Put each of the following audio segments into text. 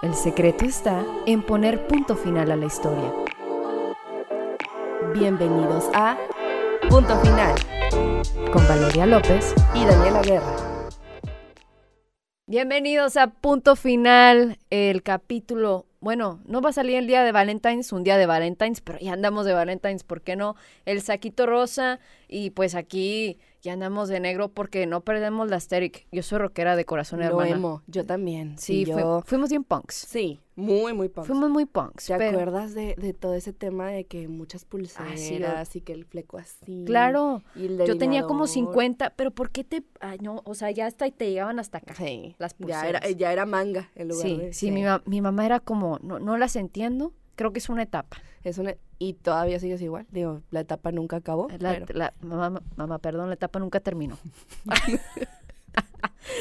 El secreto está en poner punto final a la historia. Bienvenidos a Punto Final Con Valeria López. y Daniela Guerra. Bienvenidos a punto final, el capítulo. Bueno, no va a salir el día de Valentine's, un día de Valentine's, pero ya andamos de Valentine's, ¿por qué no? El saquito rosa y pues aquí ya andamos de negro porque no perdemos la aesthetic. Yo soy rockera de corazón, Lo hermana. emo, yo también. Sí, yo. fuimos bien punks. Sí, muy, muy punk. Fuimos muy punks. ¿Te pero- acuerdas de, de todo ese tema de que muchas pulseras lo- y que el fleco así? Claro. y el Yo tenía como delineador? 50, pero ¿por qué te...? Ay, no, o sea, ya hasta te llegaban hasta acá. Sí, Las ya era, pulseras. ya era manga en lugar Sí, de... sí, mi, ma- mi mamá era como, no, no las entiendo, creo que es una etapa. Es una, y todavía sigues igual. Digo, la etapa nunca acabó. La, pero- la- mamá, mamá, perdón, la etapa nunca terminó.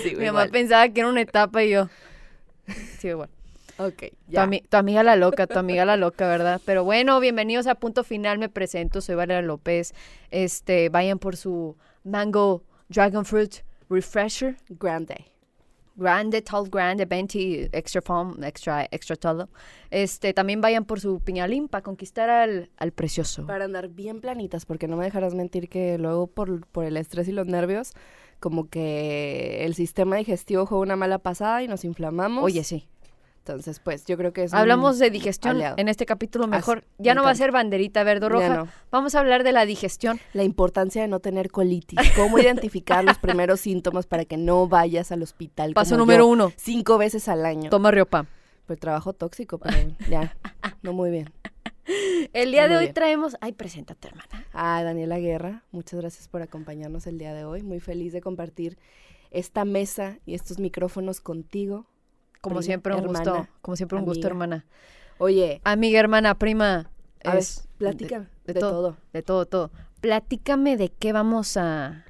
sí, Mi mamá pensaba que era una etapa y yo. Sí, igual. Ok, Tu, ami- tu amiga la loca, tu amiga la loca, ¿verdad? Pero bueno, bienvenidos a Punto Final, me presento, soy Valeria López. Este, vayan por su Mango Dragon Fruit Refresher. Grande. Grande, tall, grande, 20, extra foam, extra, extra todo. Este, también vayan por su piñalín para conquistar al, al precioso. Para andar bien planitas, porque no me dejarás mentir que luego por, por el estrés y los nervios, como que el sistema digestivo juega una mala pasada y nos inflamamos. Oye, sí. Entonces, pues yo creo que es un Hablamos de digestión aliado. en este capítulo mejor. me Ya no va a ser banderita verde o roja. No. Vamos a hablar de la digestión. La importancia de no tener colitis. Cómo identificar los primeros síntomas para que no vayas al hospital. Paso como número yo, uno. Cinco veces al año. Toma Riopan. Pues trabajo tóxico, pero ya. No muy bien. El día Muy de hoy bien. traemos... Ay, preséntate, hermana. Ah, Daniela Guerra, muchas gracias por acompañarnos el día de hoy. Muy feliz de compartir esta mesa y estos micrófonos contigo. Como Prima, siempre un gusto. Como siempre un gusto, hermana. Oye, Amiga, hermana, prima. a ver, platica de- de, de todo. todo. De todo, todo. Platícame de qué vamos a...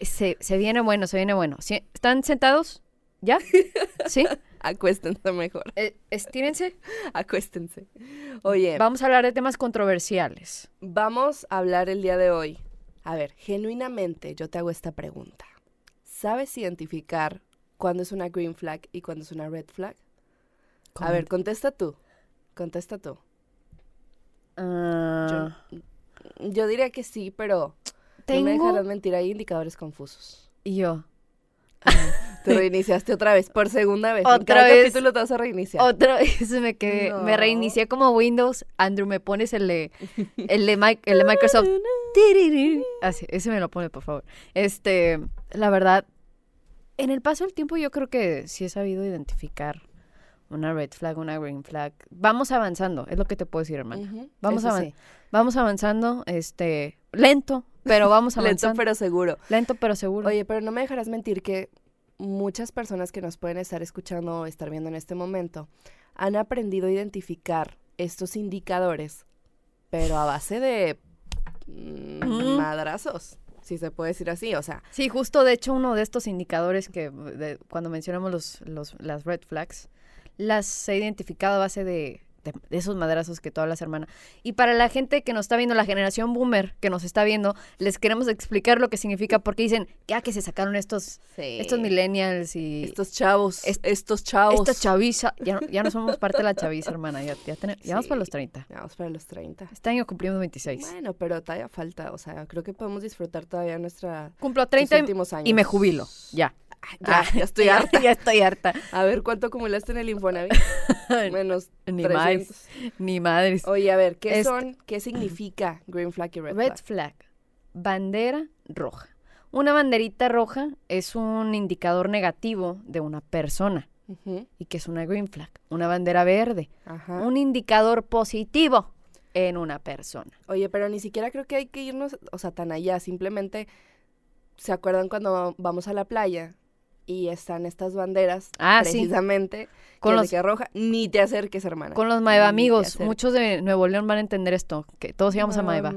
Se, se viene bueno, se viene bueno. ¿Sí? ¿Están sentados? ¿Ya? ¿Sí? Acuéstense mejor. Eh, estírense. Acuéstense. Oye, Vamos a hablar de temas controversiales. vamos a hablar el día de hoy. A ver, genuinamente yo te hago esta pregunta. ¿Sabes identificar cuándo es una green flag y cuándo es una red flag? A ver, contesta tú. Contesta tú. Ah, Yo diría que sí, pero no me tengo... dejarás mentir, hay indicadores confusos. y yo. Te reiniciaste otra vez, por segunda vez. en Otra cada vez. capítulo te vas a reiniciar. Otra vez me quedé, me reinicié como Windows. Andrew, me pones el de, el de, Mic- el de Microsoft. Así, ese me lo pone, por favor. Este, la verdad, en el paso del tiempo yo creo que sí he sabido identificar una red flag, una green flag. Vamos avanzando, es lo que te puedo decir, hermano. Ujú, Vamos eso a sí. Vamos avanzando, este, lento, pero vamos Lento avanzando. pero seguro. Lento pero seguro. Oye, pero no me dejarás mentir que muchas personas que nos pueden estar escuchando o estar viendo en este momento han aprendido a identificar estos indicadores, pero a base de mm, Mm. madrazos, si se puede decir así. O sea, Sí, justo de hecho uno de estos indicadores que de- cuando mencionamos los, los, las red flags, las he identificado a base de, de- esos madrazos que tú hablas, hermana. Y para la gente que nos está viendo, la generación boomer que nos está viendo, les queremos explicar lo que significa, porque dicen, ya que se sacaron estos, estos millennials y estos chavos, Est- estos chavos. estos chaviza, ya, no- ya no somos parte de la chaviza, hermana, ya, ya, tenemos- ya vamos para los Sí. 30. Ya Vamos para los 30. Este año cumplimos 26. Bueno, pero todavía falta, o sea, creo que podemos disfrutar todavía nuestra Cumplo nuestros 30 y- últimos años. y me jubilo, ya. Ya, ya estoy harta. ya estoy harta. A ver, ¿cuánto acumulaste en el Infonavit? Menos Ni 300. más, ni madres. Oye, a ver, ¿qué Este- son, qué significa green flag y red, Red flag? flag. Bandera roja. Una banderita roja es un indicador negativo de una persona. ¿Y que es una green flag? Una bandera verde. Ajá. Un indicador positivo en una persona. Oye, pero ni siquiera creo que hay que irnos, o sea, tan allá. Simplemente, ¿se acuerdan cuando vamos a la playa y están estas banderas? Ah, sí. precisamente. Con que los- que roja, ni te acerques, hermana. Con los Maeva amigos, muchos de Nuevo León van a entender esto, que todos íbamos a Maeva.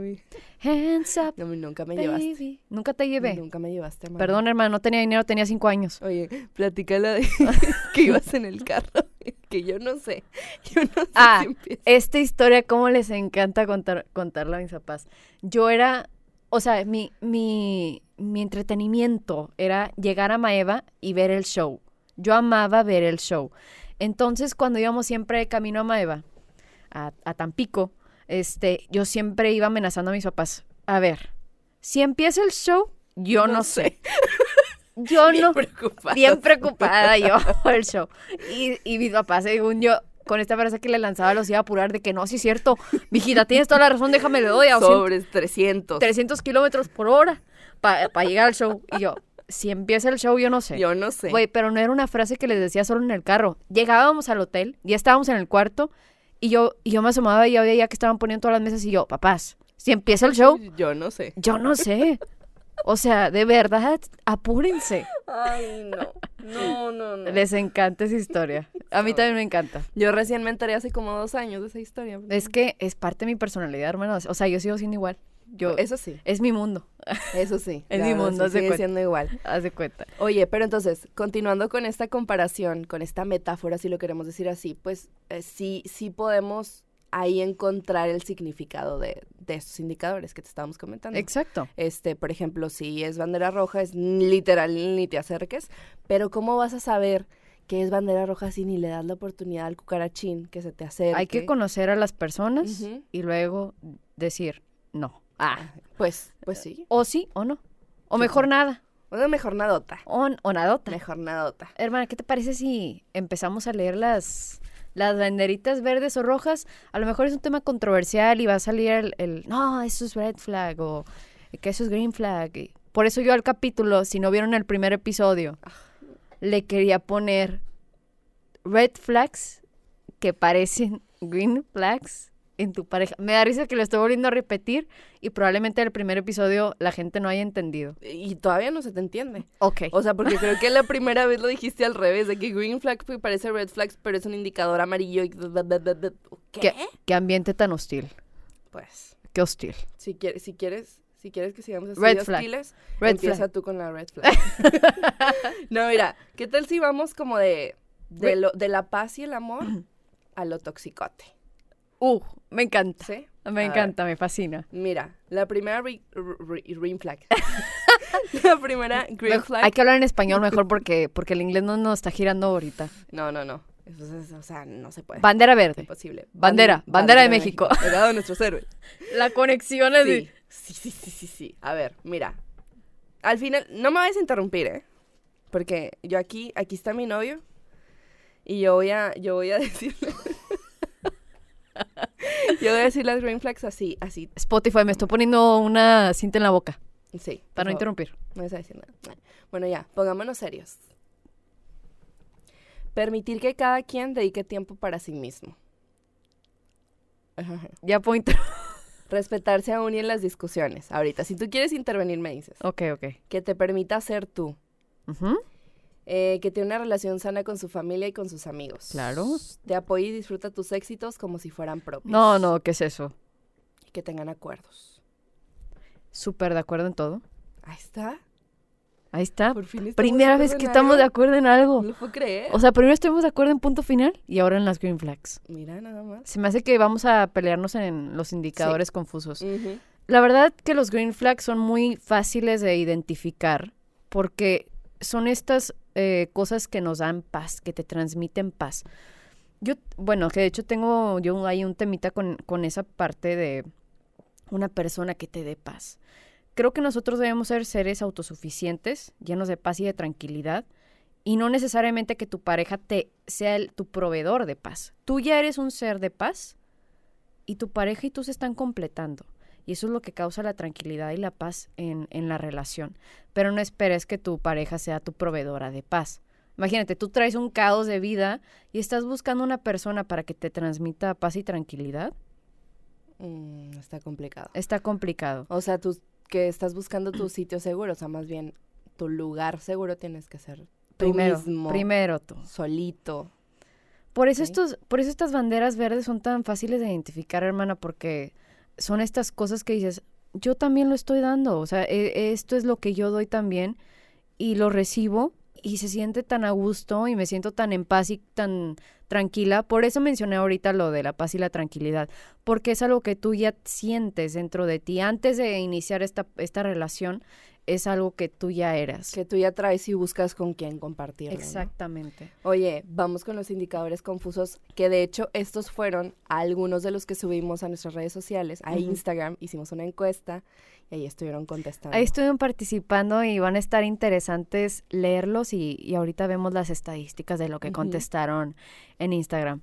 Hands up, No, nunca me llevaste. Nunca te llevé. Nunca me llevaste, hermana. Perdón, hermano, no tenía dinero, tenía cinco años. Oye, platícala de que ibas en el carro. Que yo no sé. Yo no sé Ah, si. Esta historia, cómo les encanta contar, contarla a mis papás. Yo era, o sea, mi, mi, mi entretenimiento era llegar a Maeva y ver el show. Yo amaba ver el show. Entonces, cuando íbamos siempre camino a Maeva, a, a Tampico, este, yo siempre iba amenazando a mis papás. A ver, si empieza el show, yo no, sé. Yo Bien no, preocupada. bien preocupada yo por el show. Y, y mi papá, según yo, con esta frase que le lanzaba, los iba a apurar de que no, sí es cierto, mijita, tienes toda la razón, déjame le doy a 200 Sobres 300. 300 kilómetros por hora para llegar al show. Y yo, si empieza el show, yo no sé. Yo no sé. Güey, pero no era una frase que les decía solo en el carro. Llegábamos al hotel, ya estábamos en el cuarto, y yo, y yo me asomaba y yo veía que estaban poniendo todas las mesas, y yo, papás, si empieza el show, Yo no sé. yo no sé. O sea, de verdad, apúrense. Ay, no. No, no, no. Les encanta esa historia. A mí también me encanta. Yo recién me enteré hace como dos años de esa historia. Es que es parte de mi personalidad, hermanos. O sea, yo sigo siendo igual. Yo, Eso sí, es mi mundo. eso sí. Es mi mundo, sigue cuenta. siendo igual. Haz de cuenta. Oye, pero entonces, continuando con esta comparación, con esta metáfora, si lo queremos decir así, pues eh, sí, sí podemos ahí encontrar el significado de, de estos indicadores que te estábamos comentando. Exacto. Este, por ejemplo, si es bandera roja, es literal ni te acerques, pero ¿cómo vas a saber que es bandera roja si ni le das la oportunidad al cucarachín que se te acerque? Hay que conocer a las personas Ujú. y luego decir no. Ah, Pues, pues sí. o sí o no. O Sí, mejor nada. Una mejor nadota. O, o nadota. Mejor nadota. Hermana, ¿qué te parece si empezamos a leer las, las banderitas verdes o rojas? A lo mejor es un tema controversial y va a salir el, el, no, eso es red flag o que eso es green flag. Y por eso yo al capítulo, si no vieron el primer episodio, le quería poner red flags que parecen green flags en tu pareja. Me da risa que lo estoy volviendo a repetir y probablemente el primer episodio la gente no haya entendido. Y todavía no se te entiende. Ok. O sea, porque creo que la primera vez lo dijiste al revés, de que green flag parece red flags, pero es un indicador amarillo y... ¿Qué? ¿Qué, qué ambiente tan hostil. Pues, Qué hostil. si quieres, si quieres, si quieres que sigamos así Red hostiles, Red empieza flag. tú con la red flag. no, mira, ¿qué tal si vamos como de, lo, de la paz y el amor a lo toxicote? Uh, me encanta. ¿Sí? Me A ver. encanta, me fascina. Mira, la primera re- re- green flag. la primera green flag. Hay que hablar en español mejor porque, porque el inglés no nos está girando ahorita. No, no, no. Eso es- o sea, no se puede. Bandera verde. Imposible. Bandera, Ban- bandera de México. Legado de nuestros héroes. La conexión es Sí, sí, sí, sí, sí, sí. A ver, mira. Al final, no me vayas a interrumpir, ¿eh? Porque yo aquí, aquí está mi novio. Y yo voy a, yo voy a decirle. yo voy a decir las green flags así, así. Spotify, me estoy poniendo una cinta en la boca Sí. para no interrumpir. No vas a decir nada. Bueno, ya, pongámonos serios. Permitir que cada quien dedique tiempo para sí mismo. Ajá. Ya puedo Respetarse aún y en las discusiones. Ahorita, si tú quieres intervenir, me dices. Ok, ok. Que te permita ser tú. Ujú, Eh, que tiene una relación sana con su familia y con sus amigos. Claro. Te apoya y disfruta tus éxitos como si fueran propios. No, no, ¿qué es eso? Y que tengan acuerdos. Súper de acuerdo en todo. Ahí está. Ahí está. Por fin Primera vez que estamos de acuerdo en algo. No lo puedo creer. O sea, primero estuvimos de acuerdo en punto final y ahora en las green flags. Mira, nada más. Se me hace que vamos a pelearnos en los indicadores confusos. La verdad que los green flags son muy fáciles de identificar porque son estas eh, cosas que nos dan paz, que te transmiten paz. Yo, bueno, que de hecho tengo yo ahí un temita con, con esa parte de una persona que te dé paz. Creo que nosotros debemos ser seres autosuficientes, llenos de paz y de tranquilidad, y no necesariamente que tu pareja te sea el- tu proveedor de paz. Tú ya eres un ser de paz y tu pareja y tú se están completando. Y eso es lo que causa la tranquilidad y la paz en, en la relación. Pero no esperes que tu pareja sea tu proveedora de paz. Imagínate, tú traes un caos de vida y estás buscando una persona para que te transmita paz y tranquilidad. Mm, está complicado. Está complicado. O sea, tú que estás buscando tu sitio seguro, o sea, más bien tu lugar seguro tienes que ser tú Primero, mismo, primero tú. solito. Por eso, estos, por eso estas banderas verdes son tan fáciles de identificar, hermana, porque son estas cosas que dices, yo también lo estoy dando, o sea, e- esto es lo que yo doy también y lo recibo y se siente tan a gusto y me siento tan en paz y tan tranquila. Por eso mencioné ahorita lo de la paz y la tranquilidad, porque es algo que tú ya sientes dentro de ti. Antes de iniciar esta, esta relación, es algo que tú ya eras. Que tú ya traes y buscas con quién compartirlo. Exactamente. Oye, vamos con los indicadores confusos, que de hecho estos fueron algunos de los que subimos a nuestras redes sociales, a Instagram, hicimos una encuesta y ahí estuvieron contestando. Ahí estuvieron participando y van a estar interesantes leerlos y, ahorita vemos las estadísticas de lo que contestaron en Instagram.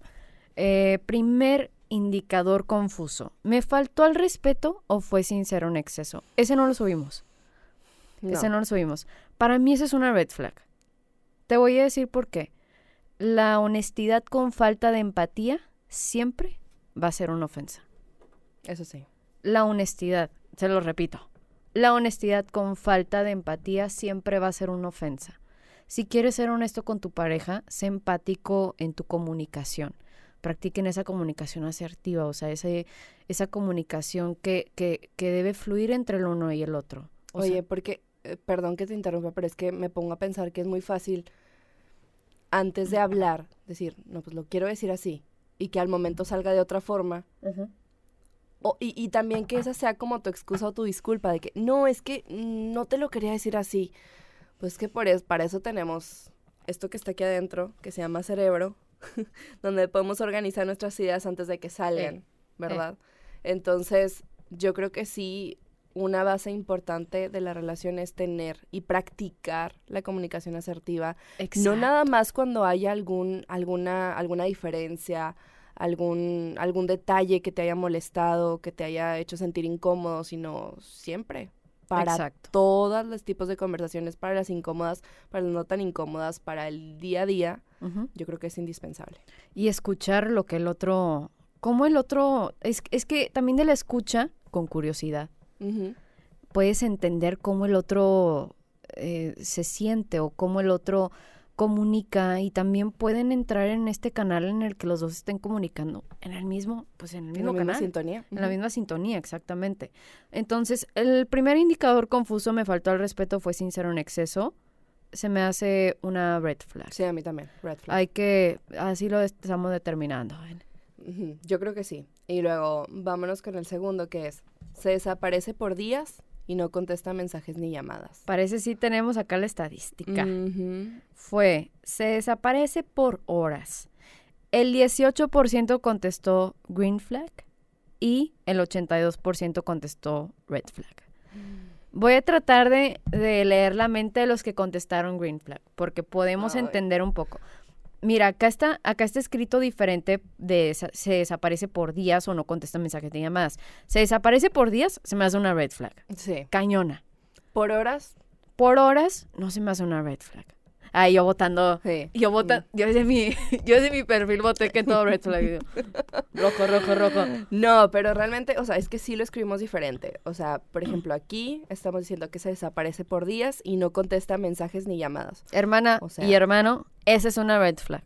Eh, primer indicador confuso. ¿Me faltó al respeto o fue sincero en exceso? Ese no lo subimos. Ese no lo subimos. Para mí esa es una red flag. Te voy a decir por qué. La honestidad con falta de empatía siempre va a ser una ofensa. Eso sí. La honestidad, se lo repito. La honestidad con falta de empatía siempre va a ser una ofensa. Si quieres ser honesto con tu pareja, sé empático en tu comunicación. Practiquen esa comunicación asertiva, o sea, ese, esa comunicación que, que, que debe fluir entre el uno y el otro. Oye, porque eh, perdón que te interrumpa, pero es que me pongo a pensar que es muy fácil antes de hablar, decir, no, pues lo quiero decir así, y que al momento salga de otra forma. o, y, y, también que esa sea como tu excusa o tu disculpa, de que, no, es que no te lo quería decir así. Pues que por eso, para eso tenemos esto que está aquí adentro, que se llama cerebro, donde podemos organizar nuestras ideas antes de que salgan, ¿verdad? Entonces, yo creo que sí, una base importante de la relación es tener y practicar la comunicación asertiva. No nada más cuando haya algún, alguna, alguna diferencia, algún, algún detalle que te haya molestado, que te haya hecho sentir incómodo, sino siempre. Para todos los tipos de conversaciones, para las incómodas, para las no tan incómodas, para el día a día, yo creo que es indispensable. Y escuchar lo que el otro, como el otro, es, es que también de la escucha con curiosidad puedes entender cómo el otro eh, se siente o cómo el otro comunica y también pueden entrar en este canal en el que los dos estén comunicando en el mismo, pues en el mismo en la misma sintonía. En la misma sintonía, exactamente. Entonces, el primer indicador confuso me faltó al respeto fue sincero en exceso. Se me hace una red flag. Sí, a mí también, red flag. Hay que, así lo estamos determinando. Yo creo que sí. Y luego, vámonos con el segundo, que es se desaparece por días y no contesta mensajes ni llamadas. Parece sí tenemos acá la estadística. Fue, se desaparece por horas. El 18% contestó green flag y el 82% contestó red flag. Voy a tratar de, leer la mente de los que contestaron green flag, porque podemos entender un poco. Mira, acá está, acá está escrito diferente de se desaparece por días o no contesta mensajes ni llamadas. Se desaparece por días, se me hace una red flag. Sí. Cañona. Por horas. Por horas, no se me hace una red flag. Ah, yo votando. Sí. Yo vota, yo desde mi, yo desde mi perfil voté que todo red flag. rojo, rojo, rojo. No, pero realmente, o sea, es que sí lo escribimos diferente. O sea, por ejemplo, aquí estamos diciendo que se desaparece por días y no contesta mensajes ni llamadas. Hermana y hermano, esa es una red flag.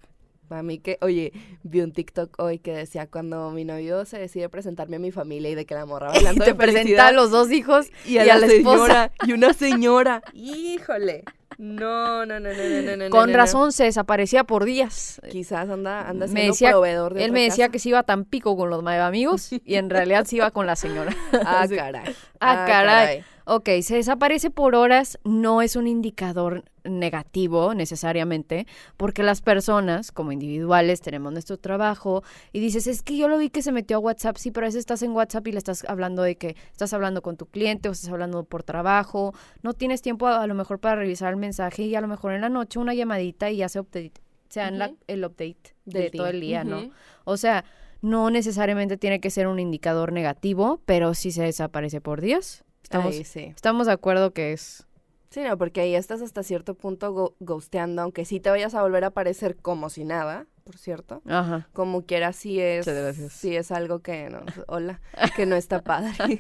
Para mí que, oye, vi un TikTok hoy que decía cuando mi novio se decide presentarme a mi familia y de que la morra bailando te presenta a los dos hijos y a, la, esposa. y una señora. Híjole. No, no, no, no, no, no. Con razón se desaparecía por días. Quizás anda, anda siendo decía, proveedor de Él me decía que se iba tan pico con los amigos y en realidad se iba con la señora. Ah, caray. Ah, ah caray. Ok, se desaparece por horas no es un indicador negativo necesariamente, porque las personas como individuales tenemos nuestro trabajo y dices, es que yo lo vi que se metió a WhatsApp, sí, pero a veces estás en WhatsApp y le estás hablando de que estás hablando con tu cliente o estás hablando por trabajo, no tienes tiempo a, lo mejor para revisar el mensaje y a lo mejor en la noche una llamadita y ya se update, sea el update de todo el día, ¿no? O sea, no necesariamente tiene que ser un indicador negativo, pero si se desaparece por días, Estamos, estamos de acuerdo que es. Sí, no, porque ahí estás hasta cierto punto ghosteando, aunque sí te vayas a volver a aparecer como si nada, por cierto. Ajá. Como quiera, sí es. Sí es algo que no. Hola, que no está padre.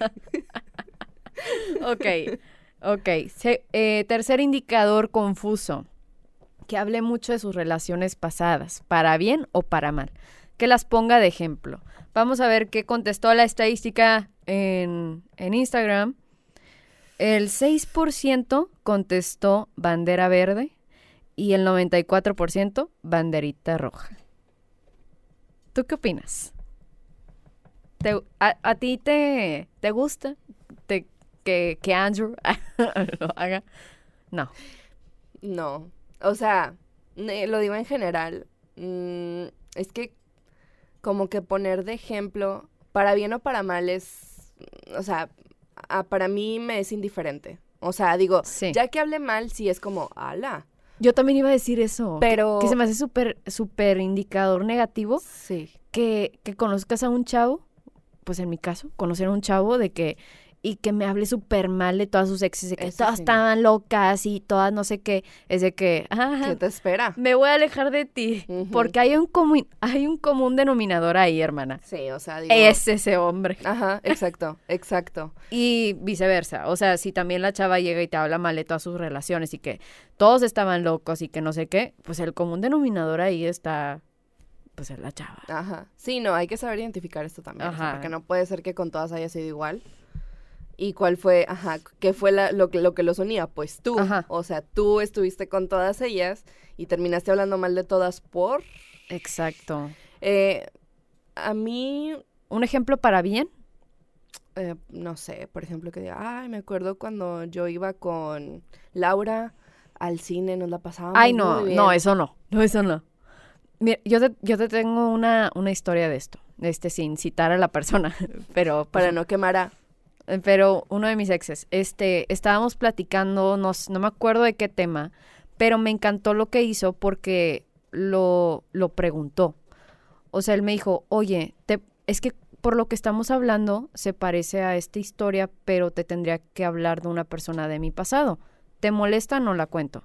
ok. Ok. Eh, tercer indicador confuso. Que hable mucho de sus relaciones pasadas, para bien o para mal. Que las ponga de ejemplo. Vamos a ver qué contestó la estadística en, en Instagram. El 6% contestó bandera verde y el 94% banderita roja. ¿Tú qué opinas? a, ti te, te gusta te, que, que Andrew lo haga. No. No. O sea, ne- lo digo en general. mm, es que como que poner de ejemplo, para bien o para mal, es. O sea, a- para mí me es indiferente. O sea, digo, Sí. ya que hable mal, sí es como, ala. Yo también iba a decir eso. que- Pero. Que, se me hace súper, súper indicador negativo Sí. que, que conozcas a un chavo, pues en mi caso, conocer a un chavo de que, y que me hable súper mal de todas sus exes, de que Eso todas sí. estaban locas y todas no sé qué, es de que, ah, ¿Qué te espera? me voy a alejar de ti, porque hay un, comu- hay un común denominador ahí, hermana. Sí, o sea, digo. Es ese hombre. Ajá, exacto, exacto. Y viceversa. O sea, si también la chava llega y te habla mal de todas sus relaciones y que todos estaban locos y que no sé qué, pues el común denominador ahí está, pues es la chava. Ajá. Sí, no, hay que saber identificar esto también. o sea, Ajá. porque no puede ser que con todas haya sido igual. ¿Y cuál fue, ajá, qué fue la- lo, que, lo que los unía? Pues tú. Ajá. O sea, tú estuviste con todas ellas y terminaste hablando mal de todas por... Exacto. Eh, a mí, Un ejemplo para bien. eh, no sé, por ejemplo, que diga, ay, me acuerdo cuando yo iba con Laura al cine, nos la pasábamos Ay, no, muy no, bien". eso no. No, eso no. Mira, yo te, yo te tengo una, una historia de esto. Este, sin citar a la persona. Pero, Para no quemar a... Eh, pero uno de mis exes, este, estábamos platicando, no, no me acuerdo de qué tema, pero me encantó lo que hizo porque lo, lo preguntó. O sea, él me dijo, oye, te, es que por lo que estamos hablando se parece a esta historia, pero te tendría que hablar de una persona de mi pasado. ¿Te molesta? No la cuento.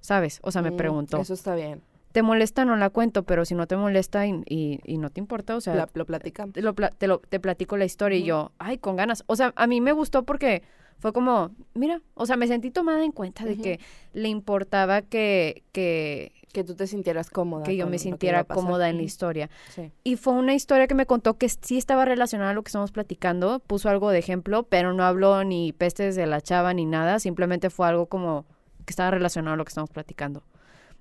¿Sabes? O sea, me Mm, preguntó. Eso está bien. ¿Te molesta? No la cuento, pero si no te molesta y, y- y no te importa, o sea, La- lo platicamos. te, lo, te, lo- te platico la historia y yo, ay, con ganas. O sea, a mí me gustó porque fue como, mira, o sea, me sentí tomada en cuenta de que le importaba que, que, Que tú te sintieras cómoda. que yo me sintiera cómoda en la historia. Sí. Y fue una historia que me contó que sí estaba relacionada a lo que estamos platicando, puso algo de ejemplo, pero no habló ni pestes de la chava ni nada, simplemente fue algo como que estaba relacionado a lo que estamos platicando.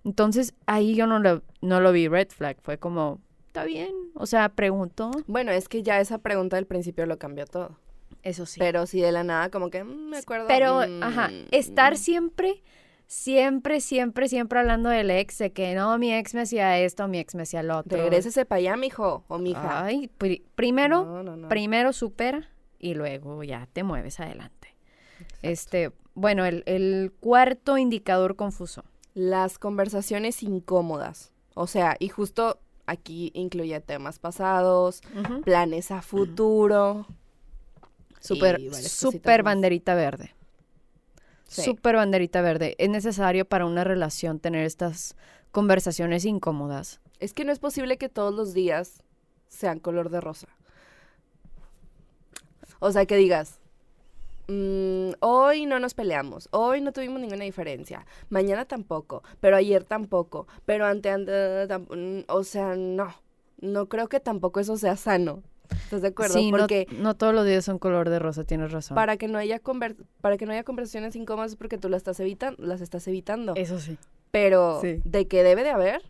Entonces ahí yo no lo, no lo vi red flag, fue como, está bien, o sea, preguntó. Bueno, es que ya esa pregunta del principio lo cambió todo. Eso sí. Pero si de la nada, como que mm, me acuerdo. Pero, mm, ajá, estar mm, siempre, siempre, siempre, siempre hablando del ex, de que no, mi ex me hacía esto, mi ex me hacía lo otro. Regrésese para allá, mijo o mija. Ay, pri- primero, No, no, no. primero supera y luego ya te mueves adelante. Este, bueno, el, el cuarto indicador confuso. Las conversaciones incómodas. O sea, y justo aquí incluye temas pasados, planes a futuro. Súper, súper banderita verde. Sí. Súper banderita verde. Es necesario para una relación tener estas conversaciones incómodas. Es que no es posible que todos los días sean color de rosa. O sea, que digas, "Mm, hoy no nos peleamos, hoy no tuvimos ninguna diferencia, mañana tampoco, pero ayer tampoco, pero ante, ante tam- mm, o sea, no, no creo que tampoco eso sea sano. ¿Estás de acuerdo? Sí, no- porque no, todos los días son color de rosa, tienes razón. para que no haya conver- para que no haya conversaciones incómodas es porque tú las estás evitando, las estás evitando. Eso sí. pero sí. de que debe de haber,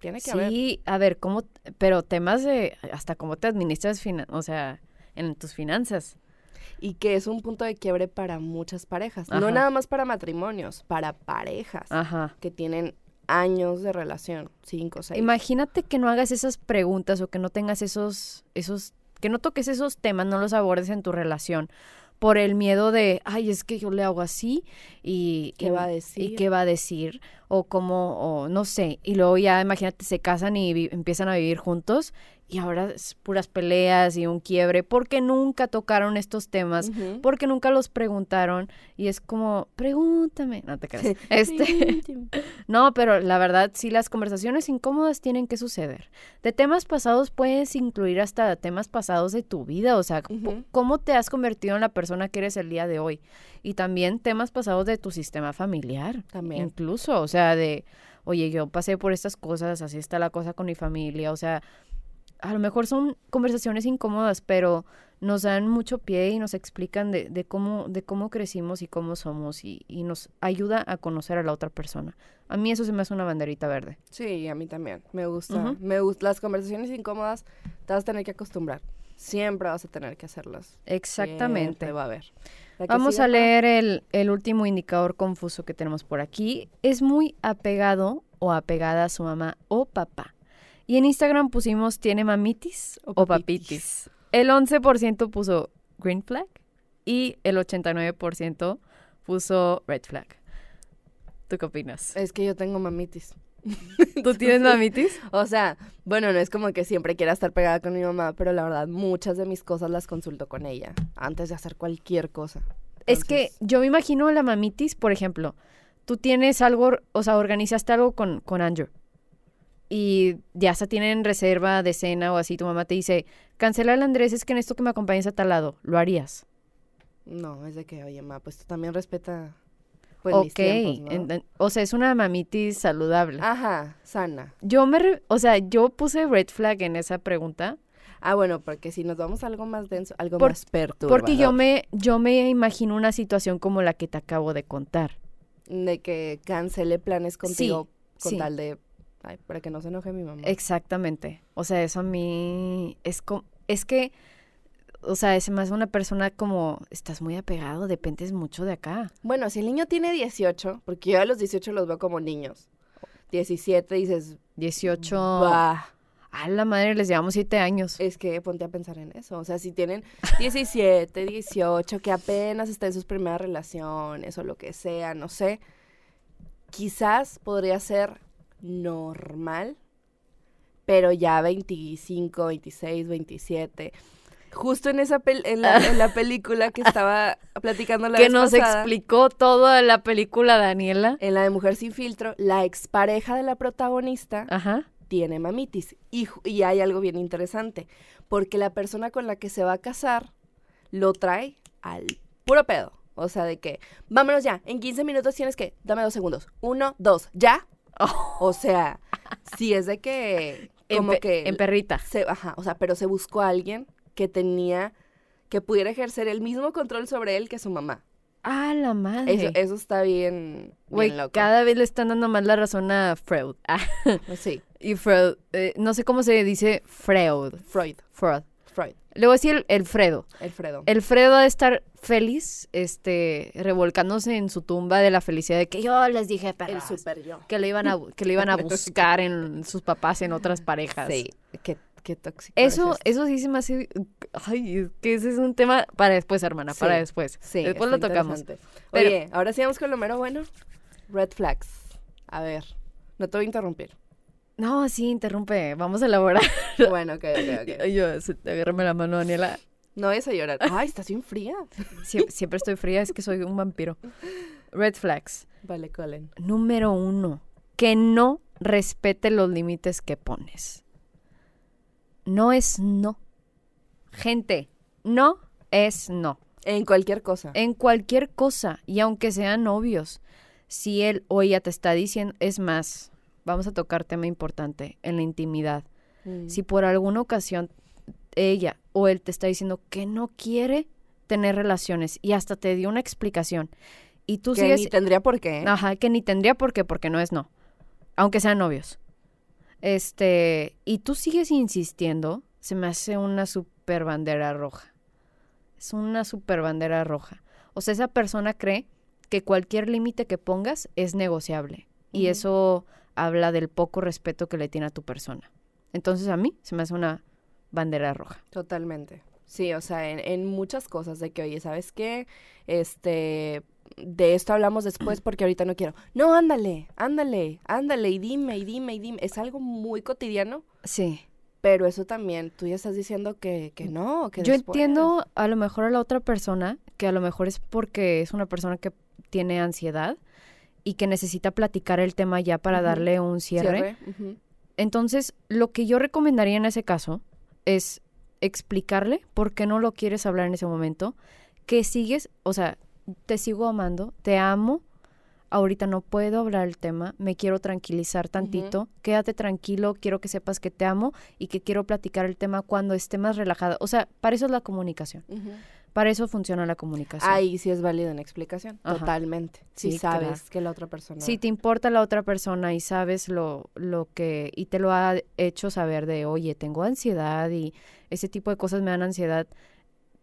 tiene que haber. Sí, a ver, ¿cómo? Pero temas de hasta cómo te administras, o sea, en tus finanzas. Y que es un punto de quiebre para muchas parejas. No nada más para matrimonios, para parejas Ajá. que tienen años de relación, cinco, seis. Imagínate que no hagas esas preguntas o que no tengas esos, esos, que no toques esos temas, no los abordes en tu relación por el miedo de, ay, es que yo le hago así y ¿Qué y- va a decir? y qué va a decir o cómo o no sé y luego ya imagínate se casan y empiezan a vivir juntos y ahora es puras peleas y un quiebre porque nunca tocaron estos temas porque nunca los preguntaron y es como pregúntame no te creas. Este no pero la verdad sí las conversaciones incómodas tienen que suceder. De temas pasados puedes incluir hasta temas pasados de tu vida o sea cómo te has convertido en la persona que eres el día de hoy y también temas pasados de tu sistema familiar También. incluso o sea de oye yo pasé por estas cosas así está la cosa con mi familia o sea a lo mejor son conversaciones incómodas, pero nos dan mucho pie y nos explican de, de cómo, de cómo crecimos y cómo somos y, y nos ayuda a conocer a la otra persona. A mí eso se me hace una banderita verde. Sí, a mí también. Me gusta. Me gustan las conversaciones incómodas, te vas a tener que acostumbrar. Siempre vas a tener que hacerlas. Exactamente. Siempre va a haber. Vamos siga, a leer el, el último indicador confuso que tenemos por aquí. Es muy apegado o apegada a su mamá o papá. Y en Instagram pusimos tiene mamitis O o, papitis. papitis. El 11% puso green flag y el 89% puso red flag. ¿Tú qué opinas? Es que yo tengo mamitis. ¿Tú tienes mamitis? O sea, bueno, no es como que siempre quiera estar pegada con mi mamá, pero la verdad, muchas de mis cosas las consulto con ella antes de hacer cualquier cosa. Es que yo me imagino la mamitis, por ejemplo, tú tienes algo, o sea, organizaste algo con, con Andrew y ya hasta tienen reserva de cena o así, tu mamá te dice, cancela al Andrés, es que en esto que me acompañes a tal lado, ¿lo harías? No, es de que, oye, ma, pues tú también respeta pues, mis ok, tiempos, ¿no? enten- o sea, es una mamitis saludable. Ajá, sana. Yo me, re- o sea, yo puse red flag en esa pregunta Ah, bueno, porque si nos vamos a algo más denso, algo Por- más perturbador. porque yo me, yo me imagino una situación como la que te acabo de contar. De que cancele planes contigo con sí. tal de... Ay, para que no se enoje mi mamá. Exactamente. O sea, eso a mí es como, es que, o sea, es más una persona como, estás muy apegado, dependes mucho de acá. Bueno, si el niño tiene 18, porque yo a los 18 los veo como niños. 17 dices, 18, bah, a la madre, les llevamos siete años. es que ponte a pensar en eso. O sea, si tienen 17, 18, que apenas está en sus primeras relaciones o lo que sea, no sé, quizás podría ser normal, pero ya 25, 26, 27. Justo en esa pel- en, la, en la película que estaba platicando la que vez nos pasada, explicó toda la película, Daniela. en la de Mujer sin filtro, la expareja de la protagonista Ajá. tiene mamitis. Y, y hay algo bien interesante, porque la persona con la que se va a casar lo trae al puro pedo. O sea, de que, vámonos ya, en 15 minutos tienes que, dame dos segundos. Uno, dos, ¿ya? O sea, sí es de que, como en, que... en perrita. se, ajá, o sea, pero se buscó a alguien que tenía, que pudiera ejercer el mismo control sobre él que su mamá. Ah, la madre. Eso, eso está bien, Güey, cada vez le están dando más la razón a Freud. Ah, Sí, y Freud, eh, no sé cómo se dice Freud. Freud, Freud. Freud, Luego sí el, el Fredo. Alfredo. El Fredo ha de estar feliz, este, revolcándose en su tumba de la felicidad de que yo les dije, El perras, super yo. que le iban a, que le iban a buscar en sus papás en otras parejas. Sí, qué, qué tóxico. Eso, es eso sí se me hace, ay, es que ese es un tema para después, hermana, para después. Sí, después lo tocamos. Pero- Oye, ahora sí vamos con lo mero bueno. Red flags. A ver, no te voy a interrumpir. No, sí, interrumpe, vamos a elaborar. bueno, ok, ok, ok. Yo, agárrame la mano, Daniela. No vayas a llorar. Ay, estás bien fría. Sie- siempre estoy fría, es que soy un vampiro. Red flags. Vale, Colin. Número uno, que no respete los límites que pones. No es no. Gente, no es no. En cualquier cosa. En cualquier cosa, y aunque sean novios, si él o ella te está diciendo, es más, vamos a tocar tema importante, en la intimidad. Mm. Si por alguna ocasión ella o él te está diciendo que no quiere tener relaciones y hasta te dio una explicación y tú que sigues ni tendría por qué. Ajá, que ni tendría por qué, porque no es no. Aunque sean novios. Este, y tú sigues insistiendo, se me hace una super bandera roja. Es una super bandera roja. O sea, esa persona cree que cualquier límite que pongas es negociable. Y eso habla del poco respeto que le tiene a tu persona. Entonces a mí se me hace una bandera roja. Totalmente. Sí, o sea, en, en muchas cosas de que, oye, ¿sabes qué? Este, de esto hablamos después porque ahorita no quiero. No, ándale, ándale, ándale, y dime, y dime, y dime. Es algo muy cotidiano, Sí. pero eso también, tú ya estás diciendo que, que no, que Yo después. entiendo a lo mejor a la otra persona, que a lo mejor es porque es una persona que tiene ansiedad y que necesita platicar el tema ya para darle un cierre. Entonces, lo que yo recomendaría en ese caso es explicarle por qué no lo quieres hablar en ese momento, que sigues, o sea, te sigo amando, te amo, ahorita no puedo hablar el tema, me quiero tranquilizar tantito, quédate tranquilo, quiero que sepas que te amo y que quiero platicar el tema cuando esté más relajada. O sea, para eso es la comunicación. Para eso funciona la comunicación. Ahí sí es válida una explicación, Ajá. totalmente. Si sabes claro. que la otra persona... Si te importa la otra persona y sabes lo, lo que, y te lo ha hecho saber de, oye, tengo ansiedad y ese tipo de cosas me dan ansiedad,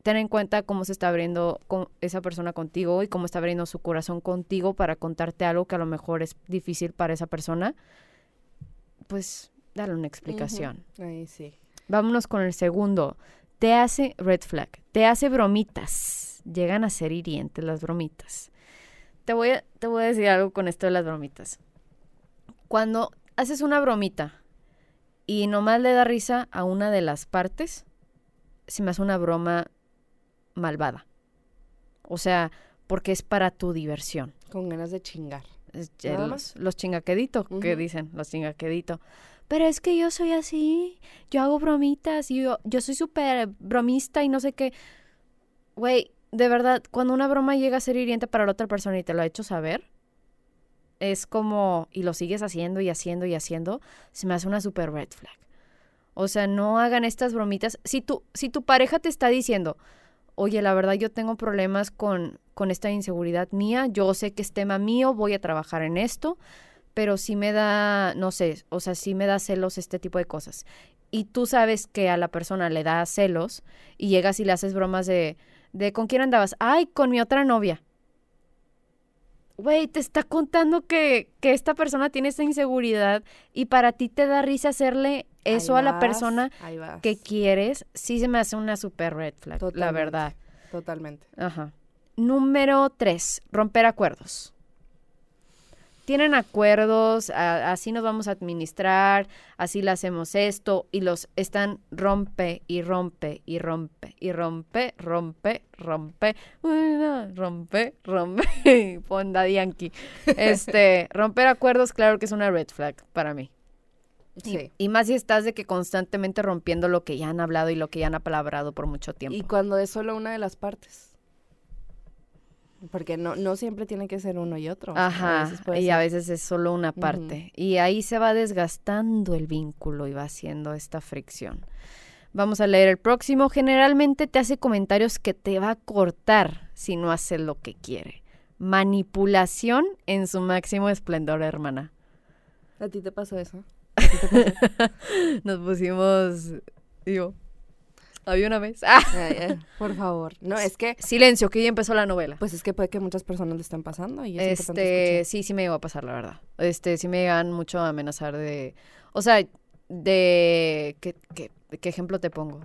ten en cuenta cómo se está abriendo con esa persona contigo y cómo está abriendo su corazón contigo para contarte algo que a lo mejor es difícil para esa persona. Pues dale una explicación. Ahí sí. Vámonos con el segundo. Te hace red flag, te hace bromitas. Llegan a ser hirientes las bromitas. Te voy a, te voy a decir algo con esto de las bromitas. Cuando haces una bromita y nomás le da risa a una de las partes, se me hace una broma malvada. O sea, porque es para tu diversión. Con ganas de chingar. Los, los chingaqueditos, que dicen, los chingaqueditos. Pero es que yo soy así, yo hago bromitas y yo, soy súper bromista y no sé qué. Güey, de verdad, cuando una broma llega a ser hiriente para la otra persona y te lo ha hecho saber, es como, y lo sigues haciendo y haciendo y haciendo, se me hace una super red flag. O sea, no hagan estas bromitas. Si tu, si tu pareja te está diciendo, oye, la verdad yo tengo problemas con, con esta inseguridad mía, yo sé que es tema mío, voy a trabajar en esto, pero sí me da, no sé, o sea, sí me da celos este tipo de cosas. Y tú sabes que a la persona le da celos y llegas y le haces bromas de, de ¿con quién andabas? Ay, con mi otra novia. Güey, te está contando que, que esta persona tiene esta inseguridad y para ti te da risa hacerle eso a la persona que quieres, sí se me hace una super red flag, la verdad. Totalmente. Ajá. Número tres, romper acuerdos. Tienen acuerdos, a- así nos vamos a administrar, así le hacemos esto, y los están rompe y rompe y rompe y rompe, rompe, rompe, rompe, rompe, pon Daddy Yankee. Este, romper acuerdos, claro que es una red flag para mí. Y- Sí. Y, más si estás de que constantemente rompiendo lo que ya han hablado y lo que ya han apalabrado por mucho tiempo. Y cuando es solo una de las partes. Porque no, no siempre tiene que ser uno y otro. sea, a Ajá, veces puede y ser- a veces es solo una parte. Y ahí se va desgastando el vínculo y va haciendo esta fricción. Vamos a leer el próximo. Generalmente te hace comentarios que te va a cortar si no haces lo que quiere. Manipulación en su máximo esplendor, hermana. ¿A ti te pasó eso? Nos pusimos, digo, había una vez. ¡Ah! Por favor. No, es que, Silencio, que ya empezó la novela. pues es que puede que muchas personas le estén pasando y es Este, sí, sí me llegó a pasar, la verdad. Este, sí me llegan mucho a amenazar de, o sea, de, ¿qué, qué, qué ejemplo te pongo?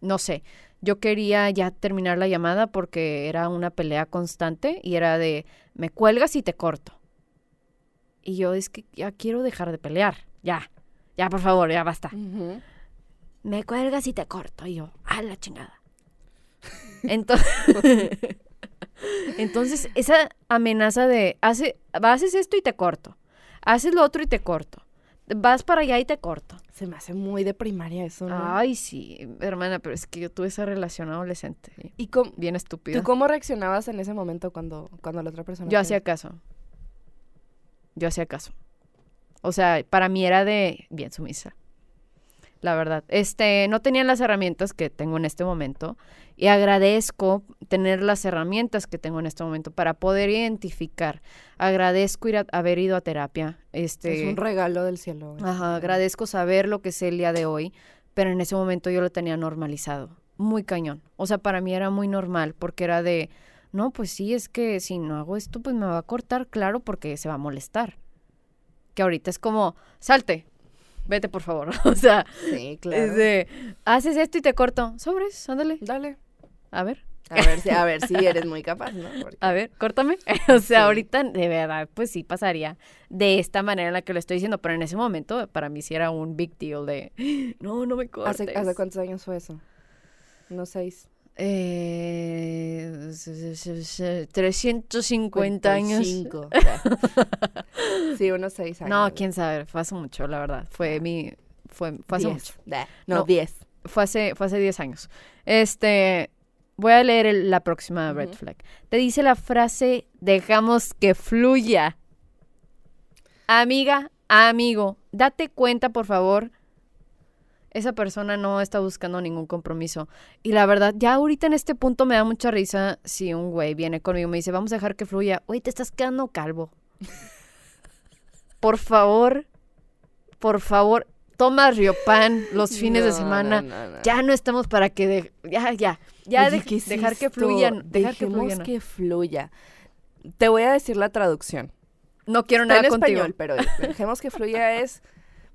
No sé, yo quería ya terminar la llamada porque era una pelea constante y era de, me cuelgas y te corto. Y yo es que ya quiero dejar de pelear, ya, ya, por favor, ya basta. Me cuelgas y te corto. Y yo, a la chingada. Entonces, entonces esa amenaza de, hace, haces esto y te corto. Haces lo otro y te corto. Vas para allá y te corto. Se me hace muy de primaria eso, ¿no? Ay, sí, hermana, pero es que yo tuve esa relación adolescente. ¿Y cómo, Bien estúpida. tú cómo reaccionabas en ese momento cuando, cuando la otra persona Yo hacía caso. Yo hacía caso. O sea, para mí era de bien sumisa. La verdad. Este, no tenían las herramientas que tengo en este momento y agradezco tener las herramientas que tengo en este momento para poder identificar. Agradezco ir a- haber ido a terapia. Este, Es un regalo del cielo. Ajá, agradezco saber lo que sé el día de hoy, pero en ese momento yo lo tenía normalizado, muy cañón. O sea, para mí era muy normal porque era de, no, pues sí, es que si no hago esto, pues me va a cortar, claro, porque se va a molestar. Que ahorita es como, salte, vete por favor. o sea, Sí, claro. es de, haces esto y te corto, sobres, ándale, Dale. a ver. A ver, si, a ver si eres muy capaz, ¿no? Porque- A ver, córtame. o sea, Sí. ahorita de verdad, pues sí pasaría de esta manera en la que lo estoy diciendo, pero en ese momento para mí sí era un big deal de, no, no me cortes. ¿Hace, ¿Hace cuántos años fue eso? No seis. Eh, 350 años. 55. sí, unos seis años. No, quién sabe, fue hace mucho, la verdad. Fue mi, fue, fue hace Diez. mucho. Da, No, No. diez. Fue hace, fue hace 10 años. Este, voy a leer el- la próxima red flag. Te dice la frase, dejamos que fluya. Amiga, amigo, date cuenta, por favor. Esa persona no está buscando ningún compromiso. Y la verdad, ya ahorita en este punto me da mucha risa si un güey viene conmigo y me dice, vamos a dejar que fluya. Güey, te estás quedando calvo. por favor, por favor, toma Riopan los fines de semana. no, no, no. Ya no estamos para que... de- Ya, ya. Ya Oye, de- ¿qué es dejar que fluyan, dejar que Dejemos fluyan. que fluya. Te voy a decir la traducción. No quiero Está nada en contigo. español, pero dejemos que fluya es...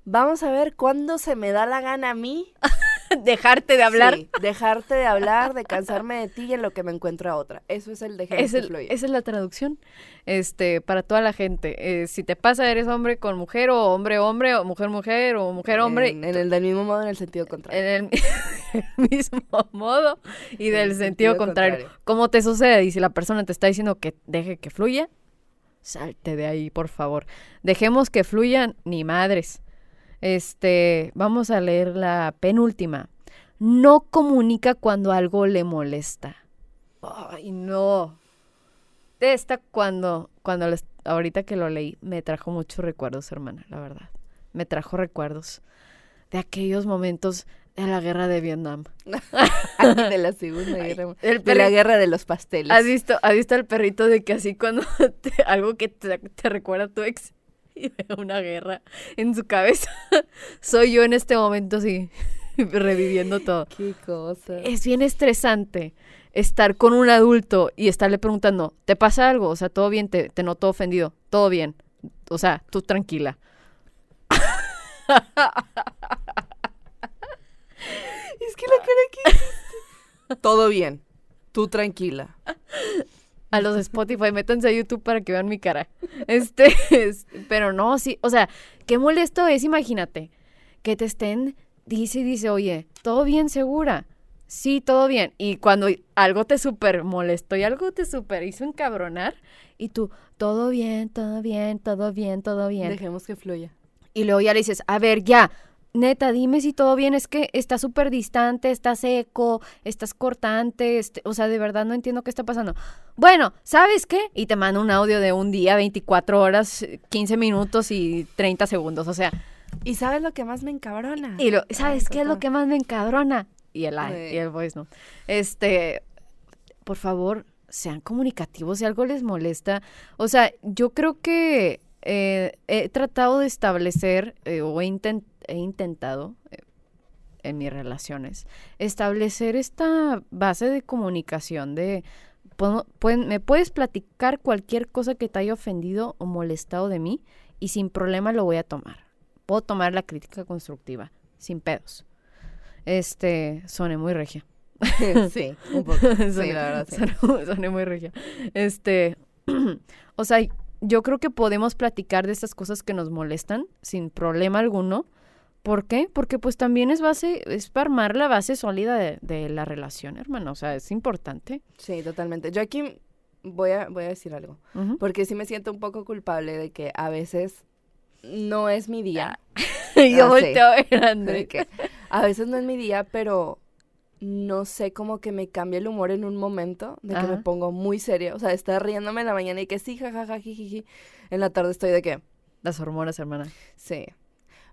Vamos a ver cuándo se me da la gana a mí Dejarte de hablar. Sí, dejarte de hablar, de cansarme de ti y en lo que me encuentro a otra. Eso es el dejemos Es que el- esa es la traducción este, para toda la gente. Eh, si te pasa, eres hombre con mujer, o hombre-hombre, o mujer-mujer, o mujer-hombre. En, en el del mismo modo, en el sentido contrario. en el, mismo modo y del el sentido, sentido contrario. contrario. ¿Cómo te sucede? Y si la persona te está diciendo que deje que fluya, salte de ahí, por favor. Dejemos que fluyan, ni madres. Este, vamos a leer la penúltima. No comunica cuando algo le molesta. Ay, no. Esta cuando, cuando les- ahorita que lo leí, me trajo muchos recuerdos, hermana, la verdad. Me trajo recuerdos de aquellos momentos de la guerra de Vietnam. de la segunda guerra. El De la guerra de los pasteles. ¿Has visto, ¿Has visto al perrito de que así cuando te- algo que te, te recuerda a tu ex y ve una guerra en su cabeza? Soy yo en este momento así, reviviendo todo. Qué cosa. Es bien estresante estar con un adulto y estarle preguntando, ¿te pasa algo? O sea, todo bien, te, te noto ofendido, todo bien. O sea, tú tranquila. Es que la cara que. Todo bien. Tú tranquila. A los de Spotify, métanse a YouTube para que vean mi cara. Este, es- pero no, sí, o sea, qué molesto es, imagínate, que te estén, dice y dice, oye, todo bien, segura. Sí, todo bien. Y cuando algo te súper molestó y algo te súper hizo encabronar, y tú, todo bien, todo bien, todo bien, todo bien. Dejemos que fluya. Y luego ya le dices, a ver, ya, neta, dime si todo bien, es que está súper distante, está seco, estás cortante, este, o sea, de verdad no entiendo qué está pasando. Bueno, ¿sabes qué? Y te manda un audio de un día, 24 horas, 15 minutos y 30 segundos, o sea, ¿Y sabes lo que más me encabrona? y lo, ¿sabes qué es lo que más me encabrona? Y el, Sí. y el voice no. Este, por favor, sean comunicativos si algo les molesta. O sea, yo creo que eh, he tratado de establecer, eh, o he, inten- he intentado eh, en mis relaciones, establecer esta base de comunicación de... pueden- me puedes platicar cualquier cosa que te haya ofendido o molestado de mí y sin problema lo voy a tomar. Puedo tomar la crítica constructiva, sin pedos. Este, soné muy regia. sí, un poco. Sí, la verdad, sí. soné- soné muy regia. Este, o sea, yo creo que podemos platicar de estas cosas que nos molestan sin problema alguno. ¿Por qué? Porque pues también es base, es para armar la base sólida de, de la relación, hermano. O sea, es importante. Sí, totalmente. Yo aquí voy a, voy a decir algo. Porque sí me siento un poco culpable de que a veces no es mi día. Y yo Ah, volteo a ver a André. que a veces no es mi día, pero no sé, como que me cambia el humor en un momento, de que me pongo muy seria. O sea, estar riéndome en la mañana y que sí, jajaja, jijiji. En la tarde estoy de que, Las hormonas, hermana. sí.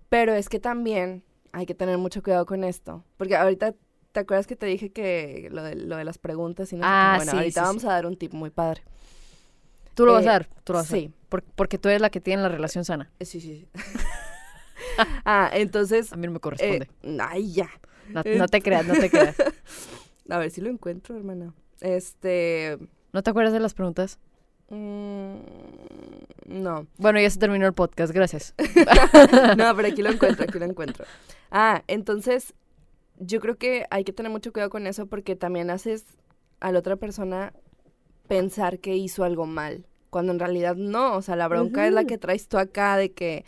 Pero es que también hay que tener mucho cuidado con esto. Porque ahorita, ¿te acuerdas que te dije que lo de, lo de las preguntas y no sé? Ah, Bueno, sí, ahorita sí, vamos sí. a dar un tip muy padre. Tú lo vas Eh, a dar, tú lo vas a sí. dar. Por- porque tú eres la que tiene la relación sana. Eh, Sí, sí, sí. ah, entonces... A mí no me eh, corresponde. ay, ya. no, no te creas, no te creas. A ver si lo encuentro, hermana. Este... ¿No te acuerdas de las preguntas? Mm, no. Bueno, ya se terminó el podcast, gracias. no, pero aquí lo encuentro, aquí lo encuentro. Ah, entonces, yo creo que hay que tener mucho cuidado con eso porque también haces a la otra persona pensar que hizo algo mal, cuando en realidad no, o sea, la bronca es la que traes tú acá de que,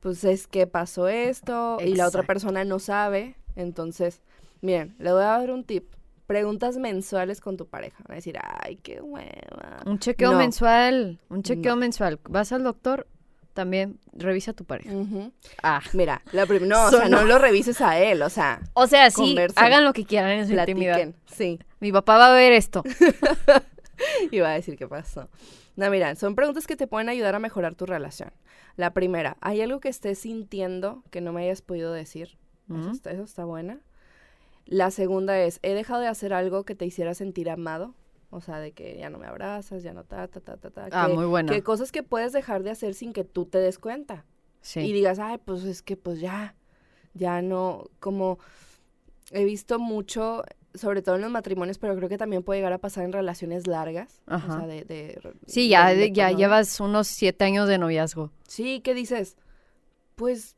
pues es que pasó esto y la otra persona no sabe, entonces, miren, le voy a dar un tip. Preguntas mensuales con tu pareja. Van a decir, ay, qué hueva. Un chequeo No. mensual, un chequeo No. mensual. Vas al doctor, también revisa a tu pareja. Ah. Mira, la no, o sea, no lo revises a él, o sea, O sea, sí, Conversen. hagan lo que quieran en su intimidad. Sí, Mi papá va a ver esto. iba a decir qué pasó. No, mira, son preguntas que te pueden ayudar a mejorar tu relación. La primera, ¿hay algo que estés sintiendo que no me hayas podido decir? Eso, está, eso está buena. La segunda es, ¿he dejado de hacer algo que te hiciera sentir amado? O sea, de que ya no me abrazas, ya no ta, ta, ta, ta, ta. Ah, que, muy buena. que cosas que puedes dejar de hacer sin que tú te des cuenta. Sí. y digas, ay, pues es que pues ya, ya no, como he visto mucho, sobre todo en los matrimonios, pero creo que también puede llegar a pasar en relaciones largas. Ajá. O sea, de... de- Sí, ya, de- ya llevas unos siete años de noviazgo. Sí, ¿qué dices? Pues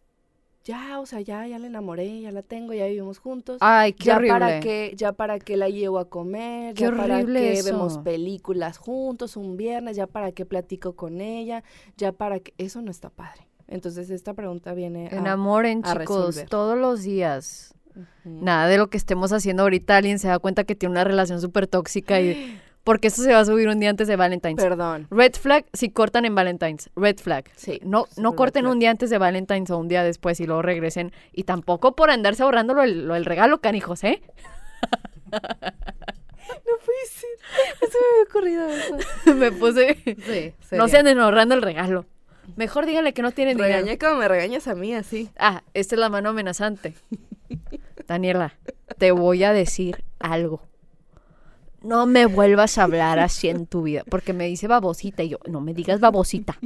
ya, o sea, ya, ya la enamoré, ya la tengo, ya vivimos juntos. Ay, qué ya horrible. para qué, ya para qué la llevo a comer, Qué ya para eso. vemos películas juntos un viernes, ya para qué platico con ella, ya para qué, eso no está padre. Entonces esta pregunta viene a Enamoren, a chicos, resolver. todos los días. Nada de lo que estemos haciendo ahorita, alguien se da cuenta que tiene una relación súper tóxica y... Porque eso se va a subir un día antes de Valentine's. Perdón. Red flag si cortan en Valentine's. Red flag. Sí, No, no corten un día antes de Valentine's o un día después y luego regresen. Y tampoco por andarse ahorrando lo, del regalo, canijos, ¿eh? No puede ser. Se me había ocurrido eso. Me puse. Sí, no se anden ahorrando el regalo. Mejor díganle que no tienen dinero. Regañé como me regañas a mí, así. Ah, esta es la mano amenazante. Daniela, te voy a decir algo. No me vuelvas a hablar así en tu vida. Porque me dice babosita y yo, no me digas babosita.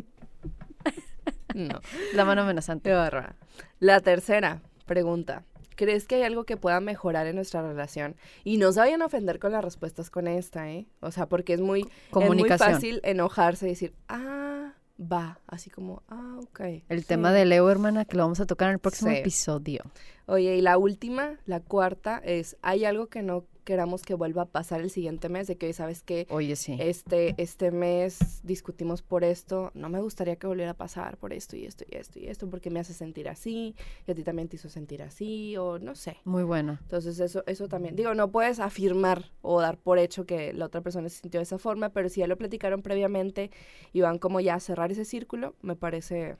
No. La mano amenazante. Barra. La tercera pregunta. ¿Crees que hay algo que pueda mejorar en nuestra relación? Y no se vayan a ofender con las respuestas con esta, ¿eh? O sea, porque es muy, es muy fácil enojarse y decir, ah, va. Así como, ah, ok. El sí". tema de Leo, hermana, que lo vamos a tocar en el próximo Sí. episodio. Oye, y la última, la cuarta, es, ¿hay algo que no queramos que vuelva a pasar el siguiente mes? De que, hoy ¿sabes qué? Oye, sí. Este, este mes discutimos por esto, no me gustaría que volviera a pasar por esto y esto y esto y esto, porque me hace sentir así, y a ti también te hizo sentir así, o no sé. Muy buena. Entonces eso, eso también, digo, no puedes afirmar o dar por hecho que la otra persona se sintió de esa forma, pero si ya lo platicaron previamente y van como ya a cerrar ese círculo, me parece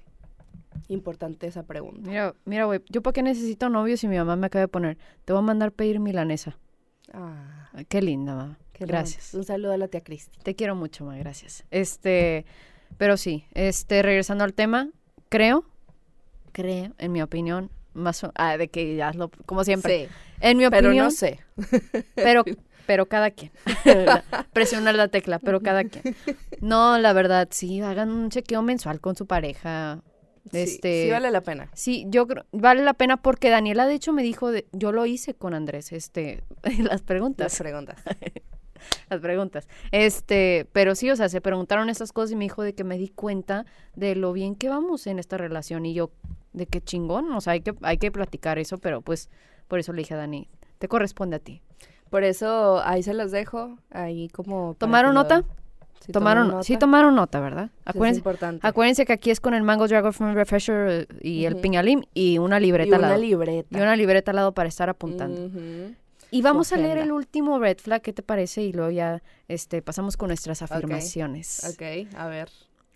importante esa pregunta. Mira, mira, güey, ¿yo para qué necesito novio si mi mamá me acaba de poner? Te voy a mandar pedir milanesa. Ah, Ay, qué linda, mamá. qué Gracias. Un saludo a la tía Cristi. Te quiero mucho, ma, gracias. Este, pero sí, este, regresando al tema, creo, creo, en mi opinión, más o- ah, de que ya lo, como siempre, Sí, en mi pero opinión, no sé. pero, pero cada quien, presionar la tecla, pero cada quien. No, la verdad, sí, hagan un chequeo mensual con su pareja. Sí, Este, sí vale la pena. Sí, yo creo, vale la pena porque Daniela de hecho me dijo, de, yo lo hice con Andrés, este, las Las preguntas, preguntas. las preguntas. Este, pero sí, o sea, se preguntaron estas cosas y me dijo de que me di cuenta de lo bien que vamos en esta relación y yo, de qué chingón, o sea, hay que, hay que platicar eso, pero pues, por eso le dije a Dani, te corresponde a ti. Por eso ahí se los dejo, ahí como... ¿Tomaron lo- nota? Sí, tomaron, sí nota. tomaron nota, ¿verdad? Sí, es Acuérdense, importante. acuérdense que aquí es con el Mango Dragon Fruit Refresher eh, y el Ujú. Piñalim y una libreta y al una lado. libreta. y una libreta al lado para estar apuntando. Y vamos a leer el último red flag, ¿qué te parece? Y luego ya este, pasamos con nuestras afirmaciones. Ok, a ver,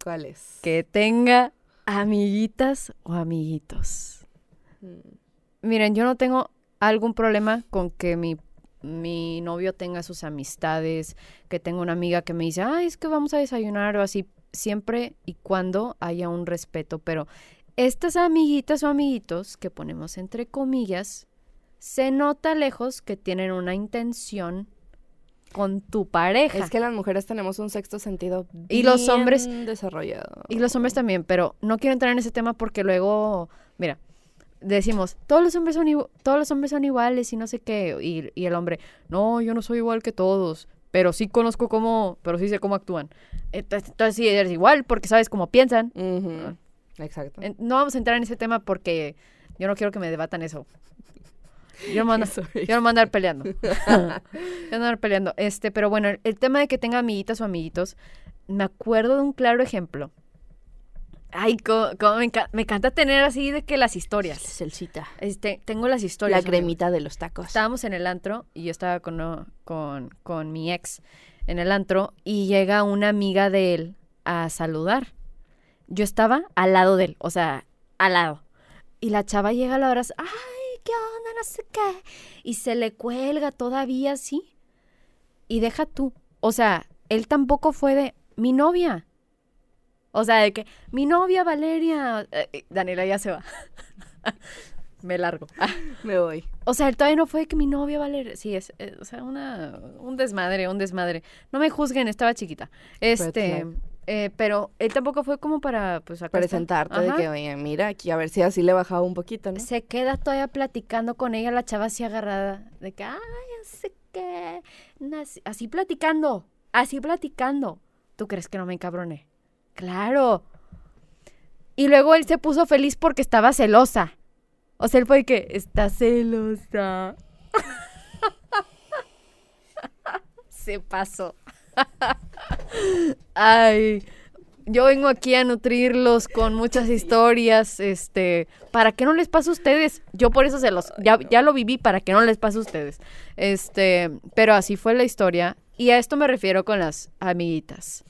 ¿cuál es? Que tenga amiguitas o amiguitos. Mm, Miren, yo no tengo algún problema con que mi, mi novio tenga sus amistades, que tenga una amiga que me dice, ay, es que vamos a desayunar o así, siempre y cuando haya un respeto. Pero estas amiguitas o amiguitos que ponemos entre comillas, se nota lejos que tienen una intención con tu pareja. Es que las mujeres tenemos un sexto sentido Y los hombres- bien desarrollado. Y los hombres también, pero no quiero entrar en ese tema porque luego, mira, decimos, todos los hombres son, todos los hombres son iguales y no sé qué, y, y el hombre, no, yo no soy igual que todos, pero sí conozco cómo, pero sí sé cómo actúan. Entonces, entonces sí eres igual porque sabes cómo piensan. Ujú, Exacto. No vamos a entrar en ese tema porque yo no quiero que me debatan eso. Yo no me ando, Eso yo no me ando a andar peleando. yo no andar peleando. Este, pero bueno, el, el tema de que tenga amiguitas o amiguitos, me acuerdo de un claro ejemplo. Ay, cómo me, enca- me encanta tener así de que las historias. Celcita. Este, tengo las historias. La cremita de los tacos. Estábamos en el antro y yo estaba con, con, con mi ex en el antro y llega una amiga de él a saludar. Yo estaba al lado de él, o sea, al lado. Y la chava llega a la hora, ay, ¿qué onda? No sé qué. Y se le cuelga todavía así. Y deja tú. O sea, él tampoco fue de mi novia. O sea, de que mi novia Valeria. Eh, Daniela ya se va. Me largo. Me voy. O sea, él todavía no fue de que mi novia Valeria. Sí, es, eh, o sea, una, un desmadre, un desmadre. No me juzguen, estaba chiquita. Este, eh, pero él tampoco fue como para, pues. Presentarte de que, oye, mira, aquí a ver si así le bajaba un poquito, ¿no? Se queda todavía platicando con ella, la chava así agarrada, de que, ay, qué. que nací-". así platicando, así platicando. ¿Tú crees que no me encabroné? Claro. Y luego él se puso feliz porque estaba celosa. O sea, él fue que está celosa. se pasó. Ay, yo vengo aquí a nutrirlos con muchas historias, este, para que no les pase a ustedes. Yo por eso se los, ya, ya lo viví para que no les pase a ustedes. Este, pero así fue la historia. Y a esto me refiero con las amiguitas.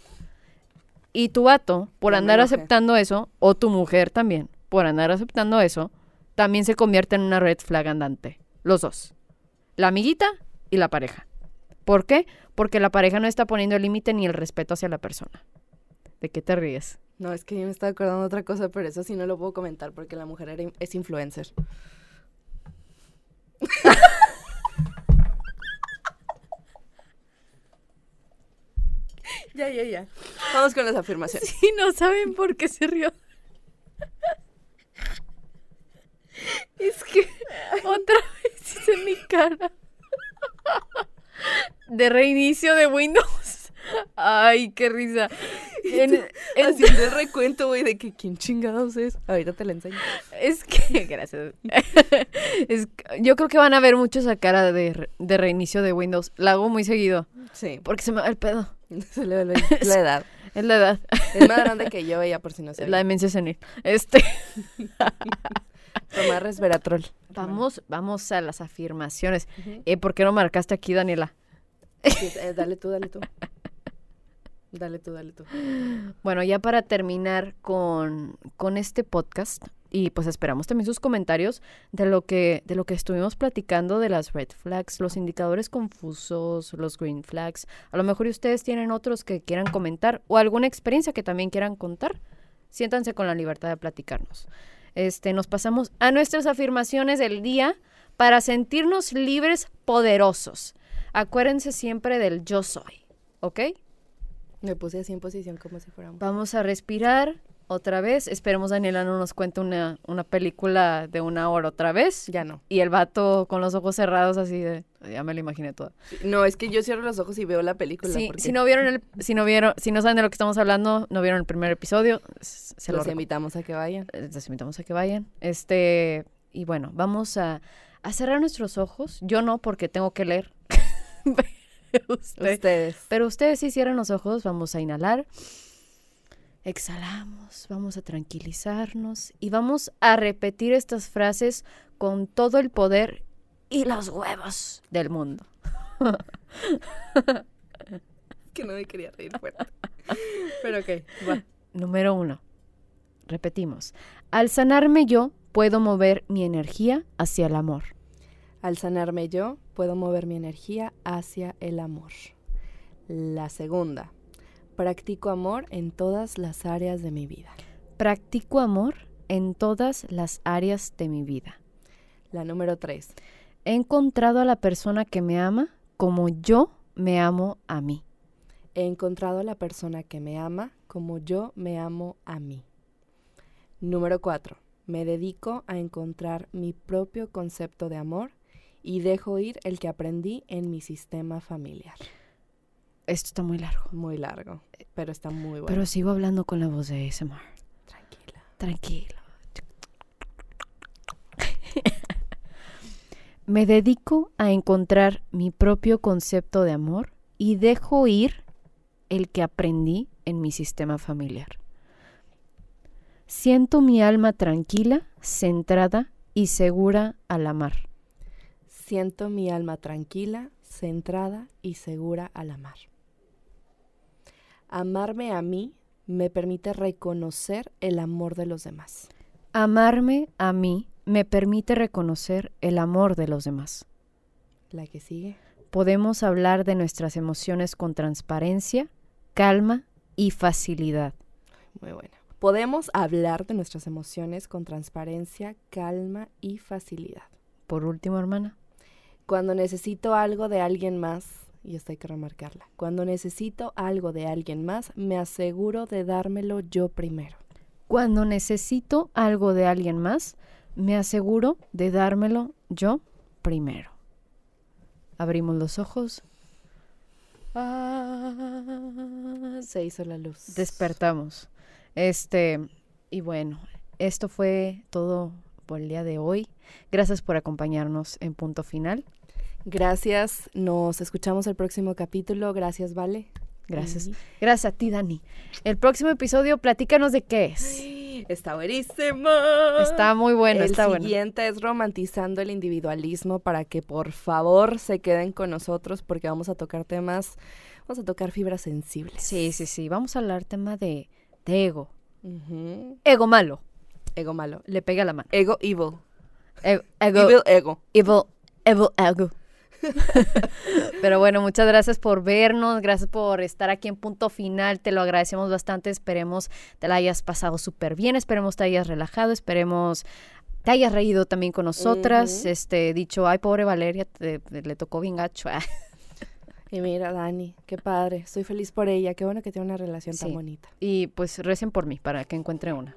Y tu vato, por No andar aceptando eso, o tu mujer también, por andar aceptando eso, también se convierte en una red flag andante. Los dos. La amiguita y la pareja. ¿Por qué? Porque la pareja no está poniendo el límite ni el respeto hacia la persona. ¿De qué te ríes? No, es que yo me estaba acordando de otra cosa, pero eso sí no lo puedo comentar porque la mujer era es influencer. ya, ya, ya. Vamos con las afirmaciones. Sí, no saben por qué se rió. Es que otra vez hice mi cara de reinicio de Windows. Ay, qué risa. En- en- Haciendo el recuento, güey, de que quién chingados es. Ahorita te la enseño. es que, gracias. Es yo creo que van a ver mucho esa cara de, de reinicio de Windows. La hago muy seguido Sí, porque se me va el pedo. se le ve la edad. Es la edad, Es más grande que yo, ella por si no sé. la demencia senil. Este. Tomar resveratrol. Vamos, vamos a las afirmaciones. Eh, ¿Por qué no marcaste aquí, Daniela? Sí, eh, dale tú, dale tú. Dale tú, dale tú. Bueno, ya para terminar con, con este podcast, y pues esperamos también sus comentarios de lo que, de lo que estuvimos platicando de las red flags, los indicadores confusos, los green flags. A lo mejor ustedes tienen otros que quieran comentar o alguna experiencia que también quieran contar. Siéntanse con la libertad de platicarnos. Este, nos pasamos a nuestras afirmaciones del día para sentirnos libres, poderosos. Acuérdense siempre del yo soy, ¿ok? Me puse así en posición como si fuera un... Vamos a respirar otra vez. Esperemos Daniela no nos cuente una, una película de una hora otra vez. Ya no. Y el vato con los ojos cerrados así de... Ya me lo imaginé toda. No, es que yo cierro los ojos y veo la película. Sí, porque si no vieron el... Si no vieron... Si no saben de lo que estamos hablando, no vieron el primer episodio, se lo los reco- invitamos a que vayan. eh, los invitamos a que vayan. Este... Y bueno, vamos a, a cerrar nuestros ojos. Yo no, porque tengo que leer. Usted- Ustedes. Pero ustedes sí cierran los ojos, vamos a inhalar. Exhalamos, vamos a tranquilizarnos y vamos a repetir estas frases con todo el poder y los huevos del mundo. Que no me quería reír fuerte. Pero ok, va. Número uno. Repetimos. Al sanarme yo, puedo mover mi energía hacia el amor. Al sanarme yo, puedo mover mi energía hacia el amor. La segunda. Practico amor en todas las áreas de mi vida. Practico amor en todas las áreas de mi vida. La número tres. He encontrado a la persona que me ama como yo me amo a mí. He encontrado a la persona que me ama como yo me amo a mí. Número 4. Me dedico a encontrar mi propio concepto de amor y dejo ir el que aprendí en mi sistema familiar. Esto está muy largo. Muy largo, pero está muy bueno. Pero sigo hablando con la voz de ASMR. tranquila. Tranquilo. Me dedico a encontrar mi propio concepto de amor y dejo ir el que aprendí en mi sistema familiar. Siento mi alma tranquila, centrada y segura al amar. Siento mi alma tranquila, centrada y segura al amar. Amarme a mí me permite reconocer el amor de los demás. Amarme a mí me permite reconocer el amor de los demás. La que sigue. Podemos hablar de nuestras emociones con transparencia, calma y facilidad. Muy buena. Podemos hablar de nuestras emociones con transparencia, calma y facilidad. Por último, hermana, Cuando necesito algo de alguien más, y esto hay que remarcarla, cuando necesito algo de alguien más, me aseguro de dármelo yo primero. cuando necesito algo de alguien más, me aseguro de dármelo yo primero. abrimos los ojos. Ah, se hizo la luz. Despertamos. Este, y bueno, esto fue todo por el día de hoy. Gracias por acompañarnos en Punto Final. Gracias, nos escuchamos el próximo capítulo. Gracias, Vale. Gracias. Gracias a ti, Dani. El próximo episodio, platícanos de qué es. Está buenísimo. Está muy bueno, el está bueno. El siguiente es romantizando el individualismo para que por favor se queden con nosotros porque vamos a tocar temas, vamos a tocar fibras sensibles. Sí, sí, sí. Vamos a hablar tema de, de ego. Ego malo. Ego malo. Le pega la mano. Ego evil. Ego, ego. Evil ego. Evil, evil ego. Pero bueno, muchas gracias por vernos, gracias por estar aquí en punto final, te lo agradecemos bastante, esperemos te la hayas pasado súper bien, esperemos te hayas relajado, esperemos te hayas reído también con nosotras, este, dicho, ay, pobre Valeria, le tocó bien gacho. Y mira, Dani, qué padre, estoy feliz por ella, qué bueno que tiene una relación tan bonita. Y pues recen por mí para que encuentre una.